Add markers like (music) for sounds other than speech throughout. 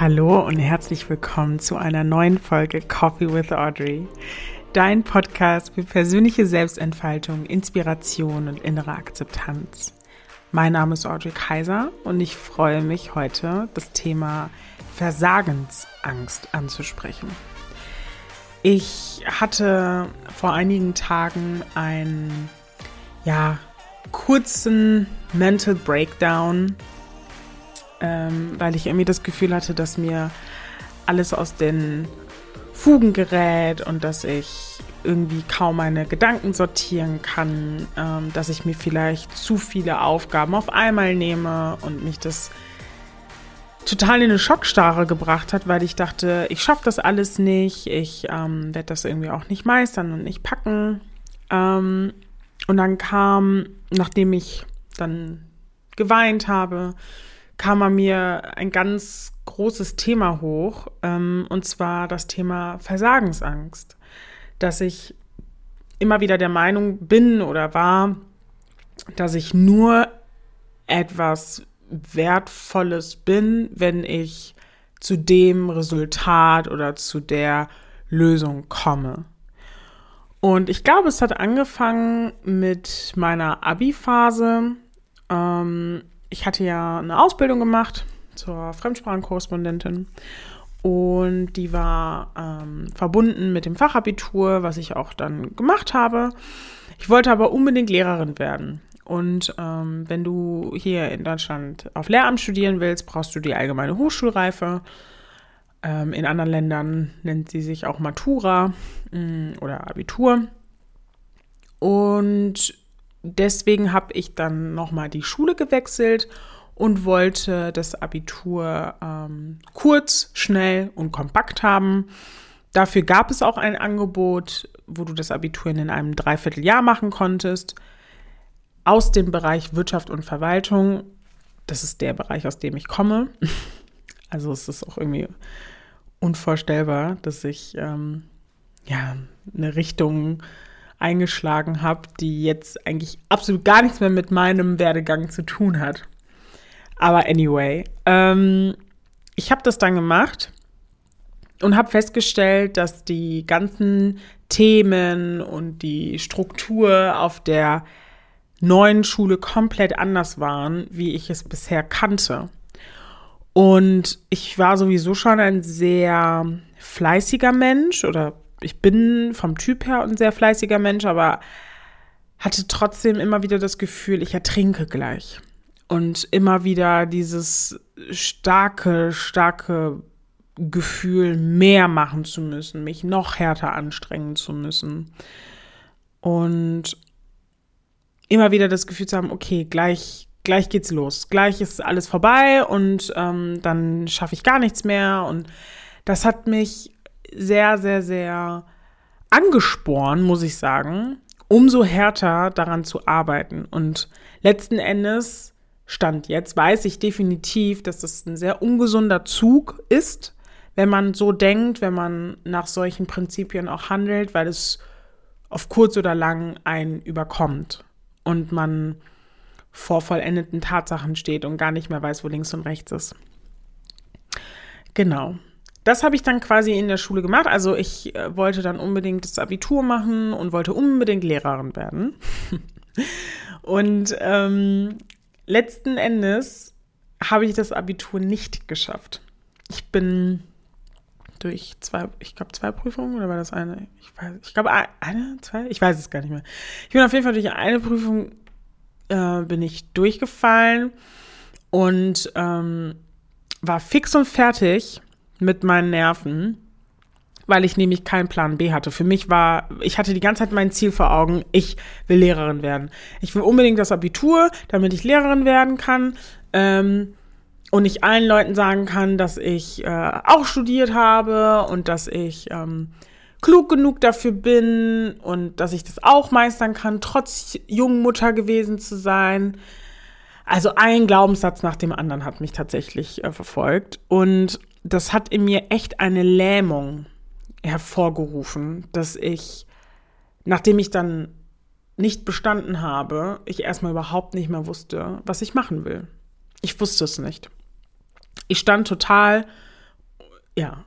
Hallo und herzlich willkommen zu einer neuen Folge Coffee with Audrey. Dein Podcast für persönliche Selbstentfaltung, Inspiration und innere Akzeptanz. Mein Name ist Audrey Kaiser und ich freue mich heute, das Thema Versagensangst anzusprechen. Ich hatte vor einigen Tagen einen, ja, kurzen Mental Breakdown ähm, weil ich irgendwie das Gefühl hatte, dass mir alles aus den Fugen gerät und dass ich irgendwie kaum meine Gedanken sortieren kann, ähm, dass ich mir vielleicht zu viele Aufgaben auf einmal nehme und mich das total in eine Schockstarre gebracht hat, weil ich dachte, ich schaffe das alles nicht, ich ähm, werde das irgendwie auch nicht meistern und nicht packen. Ähm, und dann kam, nachdem ich dann geweint habe, kam an mir ein ganz großes Thema hoch, ähm, und zwar das Thema Versagensangst. Dass ich immer wieder der Meinung bin oder war, dass ich nur etwas Wertvolles bin, wenn ich zu dem Resultat oder zu der Lösung komme. Und ich glaube, es hat angefangen mit meiner Abi-Phase. Ähm, ich hatte ja eine Ausbildung gemacht zur Fremdsprachenkorrespondentin und die war ähm, verbunden mit dem Fachabitur, was ich auch dann gemacht habe. Ich wollte aber unbedingt Lehrerin werden. Und ähm, wenn du hier in Deutschland auf Lehramt studieren willst, brauchst du die allgemeine Hochschulreife. Ähm, in anderen Ländern nennt sie sich auch Matura mh, mm, oder Abitur. Und deswegen habe ich dann nochmal die Schule gewechselt und wollte das Abitur ähm, kurz, schnell und kompakt haben. Dafür gab es auch ein Angebot, wo du das Abitur in einem Dreivierteljahr machen konntest, aus dem Bereich Wirtschaft und Verwaltung. Das ist der Bereich, aus dem ich komme. (laughs) Also es ist auch irgendwie unvorstellbar, dass ich ähm, ja eine Richtung eingeschlagen habe, die jetzt eigentlich absolut gar nichts mehr mit meinem Werdegang zu tun hat. Aber anyway, ähm, ich habe das dann gemacht und habe festgestellt, dass die ganzen Themen und die Struktur auf der neuen Schule komplett anders waren, wie ich es bisher kannte. Und ich war sowieso schon ein sehr fleißiger Mensch oder ich bin vom Typ her ein sehr fleißiger Mensch, aber hatte trotzdem immer wieder das Gefühl, ich ertrinke gleich. Und immer wieder dieses starke, starke Gefühl, mehr machen zu müssen, mich noch härter anstrengen zu müssen. Und immer wieder das Gefühl zu haben, okay, gleich, gleich geht's los. Gleich ist alles vorbei und ähm, dann schaffe ich gar nichts mehr. Und das hat mich sehr, sehr, sehr angespornt, muss ich sagen, umso härter daran zu arbeiten. Und letzten Endes, Stand jetzt, weiß ich definitiv, dass das ein sehr ungesunder Zug ist, wenn man so denkt, wenn man nach solchen Prinzipien auch handelt, weil es auf kurz oder lang einen überkommt und man vor vollendeten Tatsachen steht und gar nicht mehr weiß, wo links und rechts ist. Genau das habe ich dann quasi in der Schule gemacht. Also ich äh, wollte dann unbedingt das Abitur machen und wollte unbedingt Lehrerin werden. (laughs) und ähm, letzten Endes habe ich das Abitur nicht geschafft. Ich bin durch zwei, ich glaube zwei Prüfungen oder war das eine? Ich weiß, ich glaube eine, zwei, ich weiß es gar nicht mehr. Ich bin auf jeden Fall durch eine Prüfung äh, bin ich durchgefallen und ähm, war fix und fertig mit meinen Nerven, weil ich nämlich keinen Plan B hatte. Für mich war, ich hatte die ganze Zeit mein Ziel vor Augen, ich will Lehrerin werden. Ich will unbedingt das Abitur, damit ich Lehrerin werden kann. Ähm, und ich allen Leuten sagen kann, dass ich äh, auch studiert habe und dass ich ähm, klug genug dafür bin und dass ich das auch meistern kann, trotz jungen Mutter gewesen zu sein. Also ein Glaubenssatz nach dem anderen hat mich tatsächlich äh, verfolgt. Und das hat in mir echt eine Lähmung hervorgerufen, dass ich, nachdem ich dann nicht bestanden habe, ich erstmal überhaupt nicht mehr wusste, was ich machen will. Ich wusste es nicht. Ich stand total ja,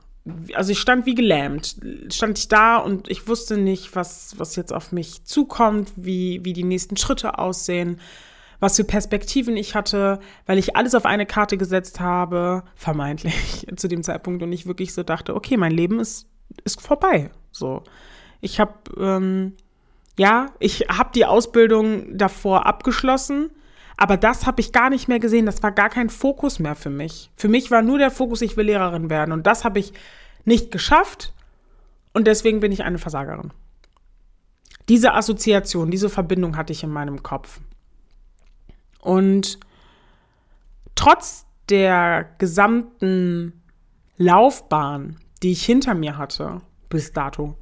also ich stand wie gelähmt, stand ich da und ich wusste nicht, was, was jetzt auf mich zukommt, wie, wie die nächsten Schritte aussehen, was für Perspektiven ich hatte, weil ich alles auf eine Karte gesetzt habe, vermeintlich (laughs) zu dem Zeitpunkt und ich wirklich so dachte, okay, mein Leben ist, ist vorbei. So, ich habe, ähm, ja, ich habe die Ausbildung davor abgeschlossen aber das habe ich gar nicht mehr gesehen. Das war gar kein Fokus mehr für mich. Für mich war nur der Fokus, ich will Lehrerin werden. Und das habe ich nicht geschafft. Und deswegen bin ich eine Versagerin. Diese Assoziation, diese Verbindung hatte ich in meinem Kopf. Und trotz der gesamten Laufbahn, die ich hinter mir hatte, bis dato,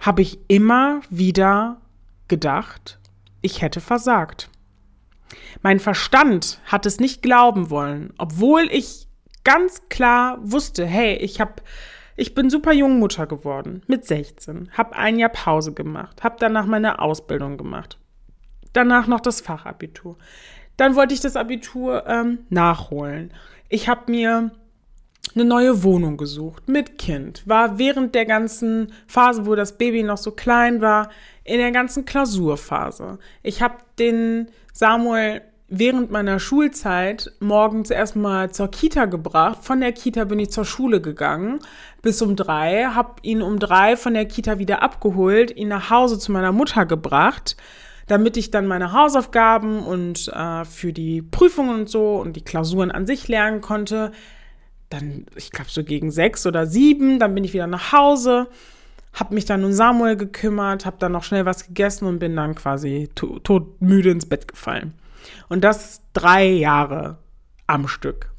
habe ich immer wieder gedacht, ich hätte versagt. Mein Verstand hat es nicht glauben wollen, obwohl ich ganz klar wusste, hey, ich habe ich bin super Jungmutter geworden mit 16, habe ein Jahr Pause gemacht, habe danach meine Ausbildung gemacht, danach noch das Fachabitur. Dann wollte ich das Abitur ähm, nachholen. Ich habe mir eine neue Wohnung gesucht mit Kind, war während der ganzen Phase, wo das Baby noch so klein war, in der ganzen Klausurphase. Ich habe den Samuel während meiner Schulzeit morgens erstmal zur Kita gebracht. Von der Kita bin ich zur Schule gegangen bis um drei, habe ihn um drei von der Kita wieder abgeholt, ihn nach Hause zu meiner Mutter gebracht, damit ich dann meine Hausaufgaben und äh, für die Prüfungen und so und die Klausuren an sich lernen konnte. Dann, ich glaube, so gegen sechs oder sieben, dann bin ich wieder nach Hause habe mich dann um Samuel gekümmert, habe dann noch schnell was gegessen und bin dann quasi to todmüde ins Bett gefallen. Und das drei Jahre am Stück.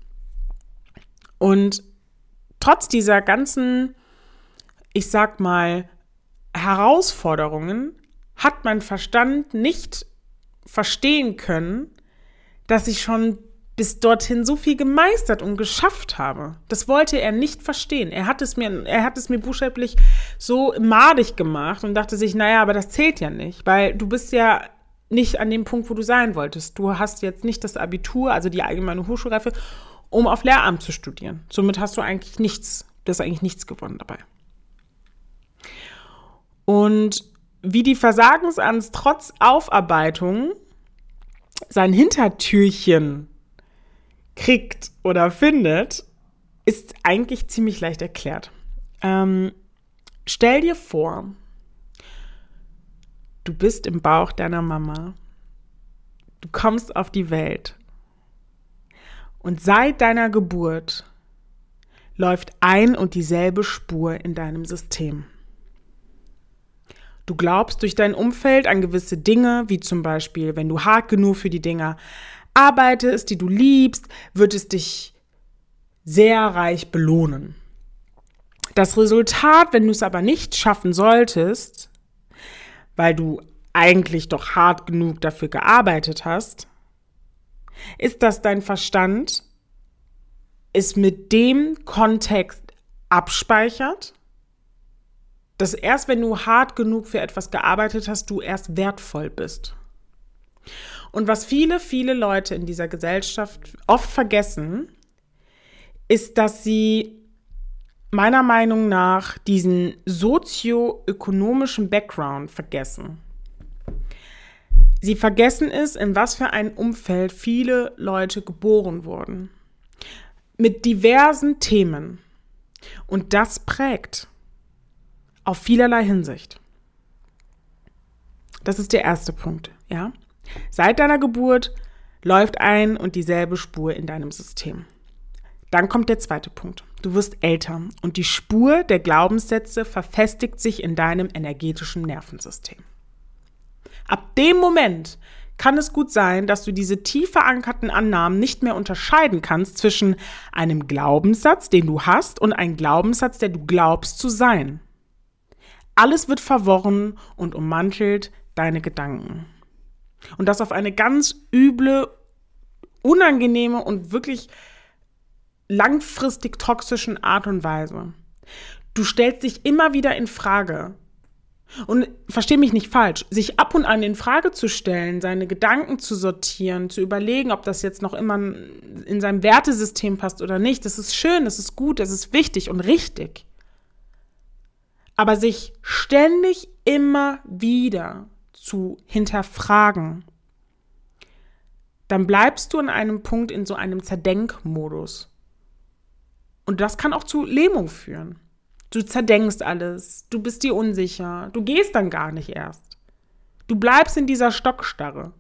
Und trotz dieser ganzen, ich sag mal, Herausforderungen hat mein Verstand nicht verstehen können, dass ich schon bis dorthin so viel gemeistert und geschafft habe. Das wollte er nicht verstehen. Er hat es mir, er hat es mir buchstäblich so madig gemacht und dachte sich, naja, aber das zählt ja nicht, weil du bist ja nicht an dem Punkt, wo du sein wolltest. Du hast jetzt nicht das Abitur, also die allgemeine Hochschulreife, um auf Lehramt zu studieren. Somit hast du eigentlich nichts, du hast eigentlich nichts gewonnen dabei. Und wie die Versagensangst trotz Aufarbeitung sein Hintertürchen kriegt oder findet, ist eigentlich ziemlich leicht erklärt. Ähm, stell dir vor, du bist im Bauch deiner Mama, du kommst auf die Welt und seit deiner Geburt läuft ein und dieselbe Spur in deinem System. Du glaubst durch dein Umfeld an gewisse Dinge, wie zum Beispiel, wenn du hart genug für die Dinge arbeitest, die du liebst, wird es dich sehr reich belohnen. Das Resultat, wenn du es aber nicht schaffen solltest, weil du eigentlich doch hart genug dafür gearbeitet hast, ist, dass dein Verstand es mit dem Kontext abspeichert, dass erst wenn du hart genug für etwas gearbeitet hast, du erst wertvoll bist. Und was viele, viele Leute in dieser Gesellschaft oft vergessen, ist, dass sie meiner Meinung nach diesen sozioökonomischen Background vergessen. Sie vergessen es, in was für ein Umfeld viele Leute geboren wurden. Mit diversen Themen. Und das prägt auf vielerlei Hinsicht. Das ist der erste Punkt, ja? Seit deiner Geburt läuft ein und dieselbe Spur in deinem System. Dann kommt der zweite Punkt. Du wirst älter und die Spur der Glaubenssätze verfestigt sich in deinem energetischen Nervensystem. Ab dem Moment kann es gut sein, dass du diese tief verankerten Annahmen nicht mehr unterscheiden kannst zwischen einem Glaubenssatz, den du hast, und einem Glaubenssatz, der du glaubst zu sein. Alles wird verworren und ummantelt deine Gedanken. Und das auf eine ganz üble, unangenehme und wirklich langfristig toxischen Art und Weise. Du stellst dich immer wieder in Frage. Und verstehe mich nicht falsch, sich ab und an in Frage zu stellen, seine Gedanken zu sortieren, zu überlegen, ob das jetzt noch immer in seinem Wertesystem passt oder nicht, das ist schön, das ist gut, das ist wichtig und richtig. Aber sich ständig immer wieder zu hinterfragen, dann bleibst du an einem Punkt in so einem Zerdenkmodus. Und das kann auch zu Lähmung führen. Du zerdenkst alles, du bist dir unsicher, du gehst dann gar nicht erst. Du bleibst in dieser Stockstarre,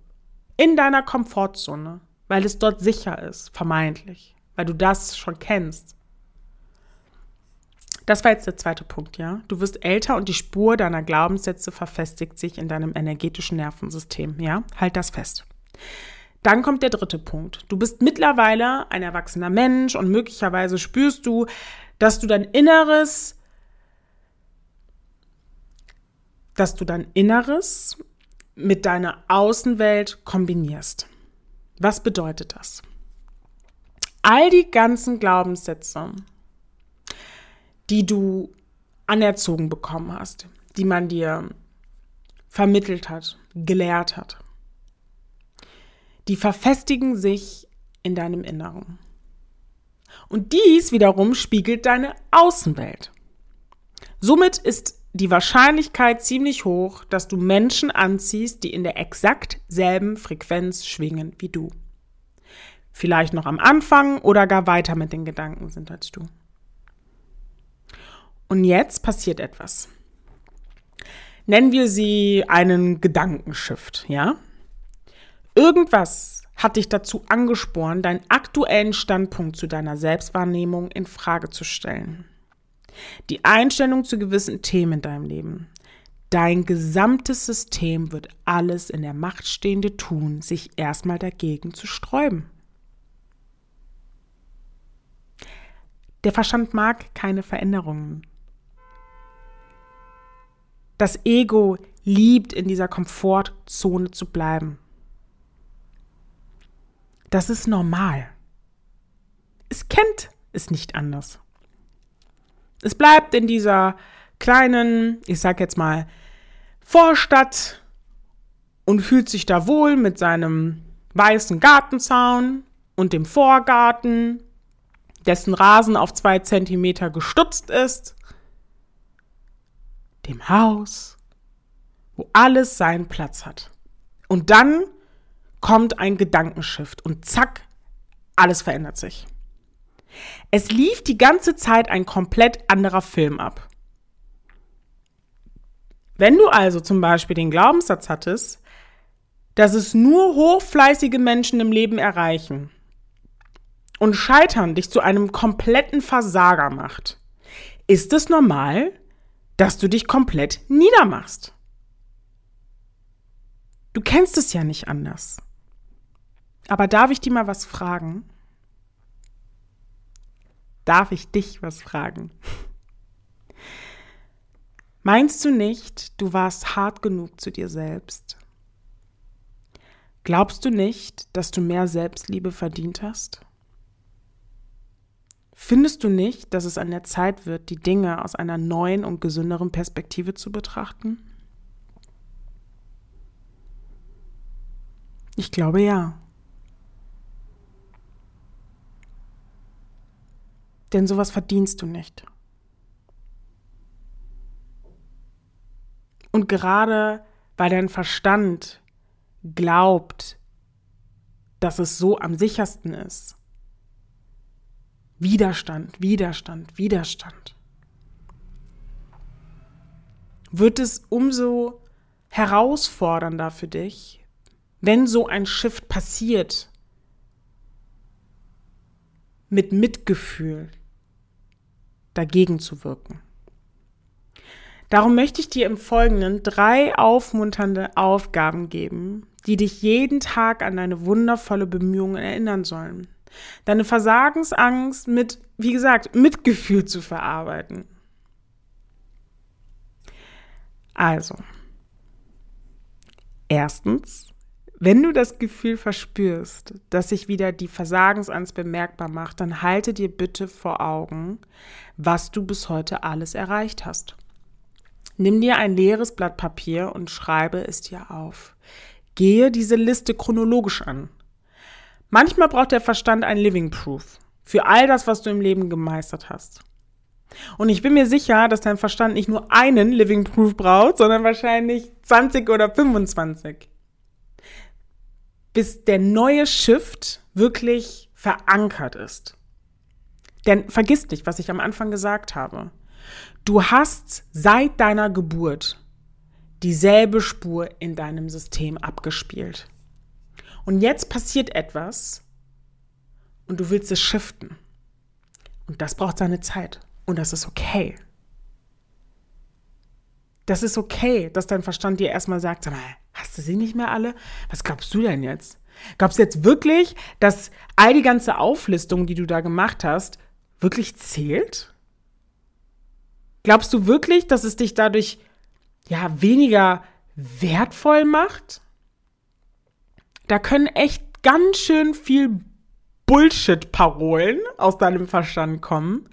in deiner Komfortzone, weil es dort sicher ist, vermeintlich, weil du das schon kennst. Das war jetzt der zweite Punkt, ja. Du wirst älter und die Spur deiner Glaubenssätze verfestigt sich in deinem energetischen Nervensystem, ja. Halt das fest. Dann kommt der dritte Punkt. Du bist mittlerweile ein erwachsener Mensch und möglicherweise spürst du, dass du dein Inneres dass du dein Inneres mit deiner Außenwelt kombinierst. Was bedeutet das? All die ganzen Glaubenssätze, die du anerzogen bekommen hast, die man dir vermittelt hat, gelehrt hat, die verfestigen sich in deinem Inneren. Und dies wiederum spiegelt deine Außenwelt. Somit ist die Wahrscheinlichkeit ziemlich hoch, dass du Menschen anziehst, die in der exakt selben Frequenz schwingen wie du. Vielleicht noch am Anfang oder gar weiter mit den Gedanken sind als du. Und jetzt passiert etwas. Nennen wir sie einen Gedankenshift, ja? Irgendwas hat dich dazu angespornt, deinen aktuellen Standpunkt zu deiner Selbstwahrnehmung in Frage zu stellen. Die Einstellung zu gewissen Themen in deinem Leben. Dein gesamtes System wird alles in der Macht Stehende tun, sich erstmal dagegen zu sträuben. Der Verstand mag keine Veränderungen. Das Ego liebt in dieser Komfortzone zu bleiben. Das ist normal. Es kennt es nicht anders. Es bleibt in dieser kleinen, ich sag jetzt mal, Vorstadt und fühlt sich da wohl mit seinem weißen Gartenzaun und dem Vorgarten, dessen Rasen auf zwei Zentimeter gestutzt ist, dem Haus, wo alles seinen Platz hat. Und dann kommt ein Gedankenschiff und zack, alles verändert sich. Es lief die ganze Zeit ein komplett anderer Film ab. Wenn du also zum Beispiel den Glaubenssatz hattest, dass es nur hochfleißige Menschen im Leben erreichen und Scheitern dich zu einem kompletten Versager macht, ist es normal, dass du dich komplett niedermachst. Du kennst es ja nicht anders. Aber darf ich dir mal was fragen? darf ich dich was fragen. (laughs) Meinst du nicht, du warst hart genug zu dir selbst? Glaubst du nicht, dass du mehr Selbstliebe verdient hast? Findest du nicht, dass es an der Zeit wird, die Dinge aus einer neuen und gesünderen Perspektive zu betrachten? Ich glaube ja. Denn sowas verdienst du nicht. Und gerade weil dein Verstand glaubt, dass es so am sichersten ist. Widerstand, Widerstand, Widerstand. Wird es umso herausfordernder für dich, wenn so ein Shift passiert, mit Mitgefühl, dagegen zu wirken. Darum möchte ich dir im Folgenden drei aufmunternde Aufgaben geben, die dich jeden Tag an deine wundervolle Bemühungen erinnern sollen. Deine Versagensangst mit, wie gesagt, Mitgefühl zu verarbeiten. Also, erstens, wenn du das Gefühl verspürst, dass sich wieder die Versagensangst bemerkbar macht, dann halte dir bitte vor Augen, was du bis heute alles erreicht hast. Nimm dir ein leeres Blatt Papier und schreibe es dir auf. Gehe diese Liste chronologisch an. Manchmal braucht der Verstand ein Living Proof für all das, was du im Leben gemeistert hast. Und ich bin mir sicher, dass dein Verstand nicht nur einen Living Proof braucht, sondern wahrscheinlich 20 oder 25. Bis der neue Shift wirklich verankert ist. Denn vergiss nicht, was ich am Anfang gesagt habe. Du hast seit deiner Geburt dieselbe Spur in deinem System abgespielt. Und jetzt passiert etwas und du willst es shiften. Und das braucht seine Zeit. Und das ist okay. Das ist okay, dass dein Verstand dir erstmal sagt, sag mal, hast du sie nicht mehr alle? Was glaubst du denn jetzt? Glaubst du jetzt wirklich, dass all die ganze Auflistung, die du da gemacht hast, wirklich zählt? Glaubst du wirklich, dass es dich dadurch ja weniger wertvoll macht? Da können echt ganz schön viel Bullshit-Parolen aus deinem Verstand kommen.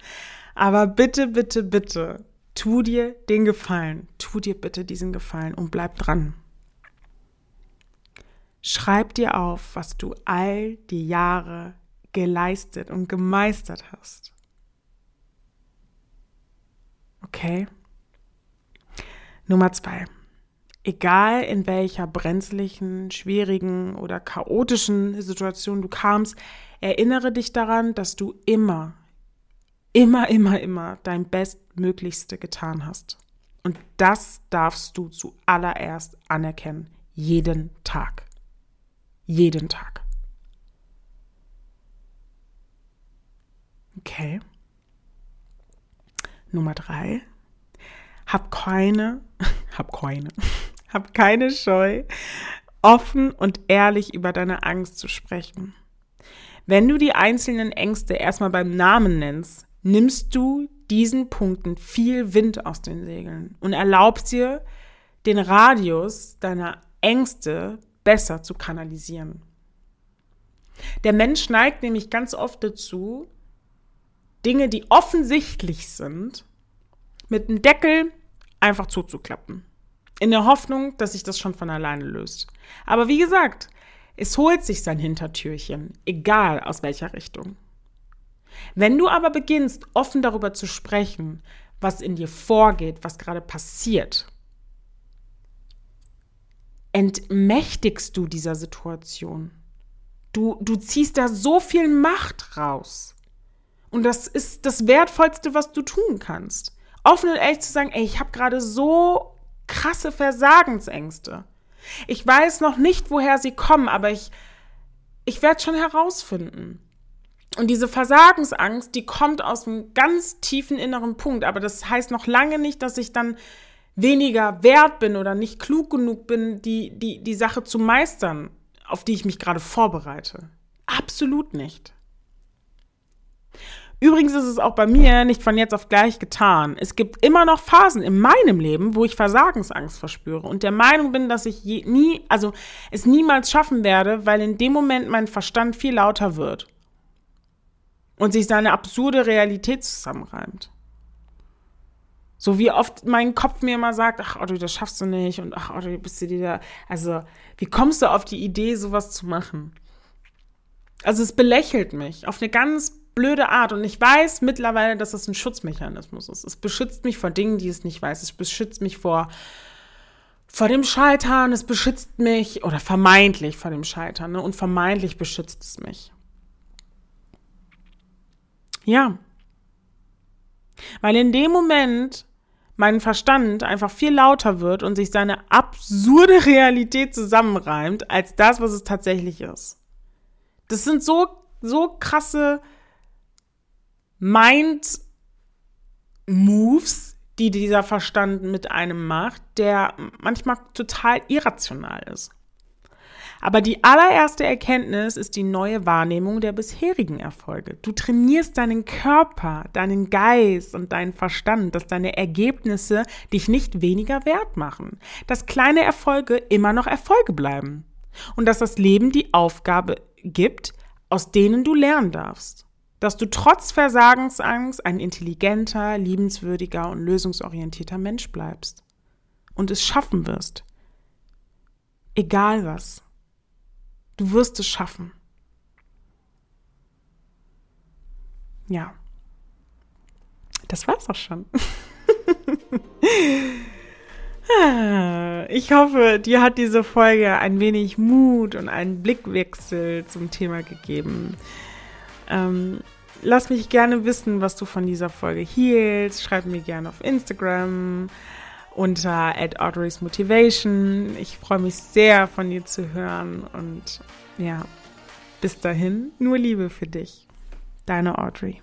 Aber bitte, bitte, bitte, tu dir den Gefallen. Tu dir bitte diesen Gefallen und bleib dran. Schreib dir auf, was du all die Jahre geleistet und gemeistert hast. Okay? Nummer zwei. Egal in welcher brenzlichen, schwierigen oder chaotischen Situation du kamst, erinnere dich daran, dass du immer immer, immer, immer dein Bestmöglichste getan hast. Und das darfst du zuallererst anerkennen. Jeden Tag. Jeden Tag. Okay. Nummer drei. Hab keine, (laughs) hab keine, hab keine Scheu, offen und ehrlich über deine Angst zu sprechen. Wenn du die einzelnen Ängste erstmal beim Namen nennst, nimmst du diesen Punkten viel Wind aus den Segeln und erlaubst dir, den Radius deiner Ängste besser zu kanalisieren. Der Mensch neigt nämlich ganz oft dazu, Dinge, die offensichtlich sind, mit einem Deckel einfach zuzuklappen. In der Hoffnung, dass sich das schon von alleine löst. Aber wie gesagt, es holt sich sein Hintertürchen, egal aus welcher Richtung. Wenn du aber beginnst, offen darüber zu sprechen, was in dir vorgeht, was gerade passiert, entmächtigst du dieser Situation. Du, du ziehst da so viel Macht raus. Und das ist das Wertvollste, was du tun kannst. Offen und ehrlich zu sagen, ey, ich habe gerade so krasse Versagensängste. Ich weiß noch nicht, woher sie kommen, aber ich, ich werde schon herausfinden. Und diese Versagensangst, die kommt aus einem ganz tiefen inneren Punkt. Aber das heißt noch lange nicht, dass ich dann weniger wert bin oder nicht klug genug bin, die, die, die Sache zu meistern, auf die ich mich gerade vorbereite. Absolut nicht. Übrigens ist es auch bei mir nicht von jetzt auf gleich getan. Es gibt immer noch Phasen in meinem Leben, wo ich Versagensangst verspüre und der Meinung bin, dass ich je, nie, also es niemals schaffen werde, weil in dem Moment mein Verstand viel lauter wird und sich seine absurde Realität zusammenreimt. So wie oft mein Kopf mir immer sagt, ach Otto, das schaffst du nicht und ach Otto, bist du dir da, also wie kommst du auf die Idee, sowas zu machen? Also es belächelt mich auf eine ganz blöde Art und ich weiß mittlerweile, dass das ein Schutzmechanismus ist. Es beschützt mich vor Dingen, die es nicht weiß. Es beschützt mich vor vor dem Scheitern, es beschützt mich oder vermeintlich vor dem Scheitern ne? und vermeintlich beschützt es mich. Ja. Weil in dem Moment mein Verstand einfach viel lauter wird und sich seine absurde Realität zusammenreimt, als das, was es tatsächlich ist. Das sind so, so krasse Mind-Moves, die dieser Verstand mit einem macht, der manchmal total irrational ist. Aber die allererste Erkenntnis ist die neue Wahrnehmung der bisherigen Erfolge. Du trainierst deinen Körper, deinen Geist und deinen Verstand, dass deine Ergebnisse dich nicht weniger wert machen, dass kleine Erfolge immer noch Erfolge bleiben und dass das Leben die Aufgabe gibt, aus denen du lernen darfst. Dass du trotz Versagensangst ein intelligenter, liebenswürdiger und lösungsorientierter Mensch bleibst. und es schaffen wirst. Egal was. Du wirst es schaffen. Ja. Das war's auch schon. (laughs) Ich hoffe, dir hat diese Folge ein wenig Mut und einen Blickwechsel zum Thema gegeben. Ähm, lass mich gerne wissen, was du von dieser Folge hielst. Schreib mir gerne auf Instagram unter Motivation. Ich freue mich sehr, von dir zu hören und ja, bis dahin, nur Liebe für dich. Deine Audrey.